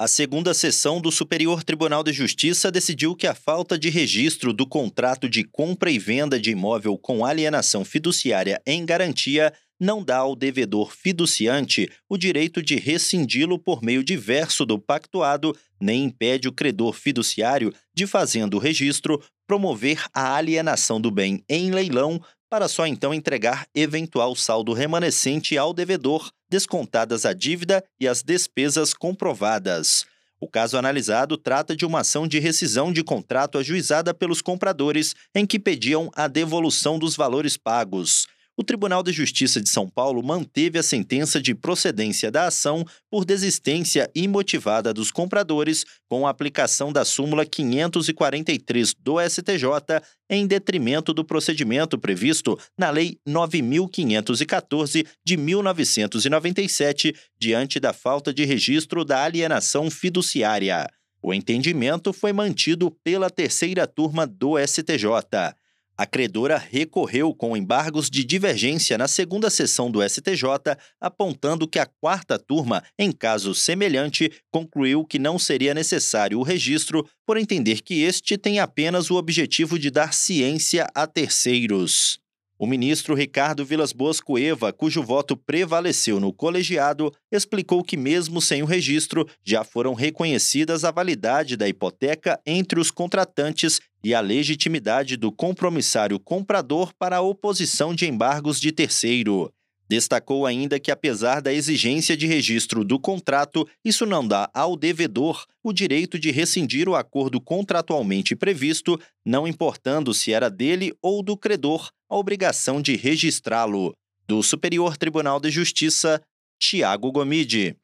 A segunda sessão do Superior Tribunal de Justiça decidiu que a falta de registro do contrato de compra e venda de imóvel com alienação fiduciária em garantia não dá ao devedor fiduciante o direito de rescindi-lo por meio diverso do pactuado, nem impede o credor fiduciário de, fazendo o registro, promover a alienação do bem em leilão para só então entregar eventual saldo remanescente ao devedor, descontadas a dívida e as despesas comprovadas. O caso analisado trata de uma ação de rescisão de contrato ajuizada pelos compradores em que pediam a devolução dos valores pagos o Tribunal de Justiça de São Paulo manteve a sentença de procedência da ação por desistência imotivada dos compradores com a aplicação da súmula 543 do STJ em detrimento do procedimento previsto na Lei 9514 de 1997, diante da falta de registro da alienação fiduciária. O entendimento foi mantido pela terceira turma do STJ. A credora recorreu com embargos de divergência na segunda sessão do STJ, apontando que a quarta turma, em caso semelhante, concluiu que não seria necessário o registro, por entender que este tem apenas o objetivo de dar ciência a terceiros. O ministro Ricardo Vilas Boas Cueva, cujo voto prevaleceu no colegiado, explicou que, mesmo sem o registro, já foram reconhecidas a validade da hipoteca entre os contratantes e a legitimidade do compromissário comprador para a oposição de embargos de terceiro. Destacou ainda que, apesar da exigência de registro do contrato, isso não dá ao devedor o direito de rescindir o acordo contratualmente previsto, não importando se era dele ou do credor a obrigação de registrá-lo. Do Superior Tribunal de Justiça, Tiago Gomide.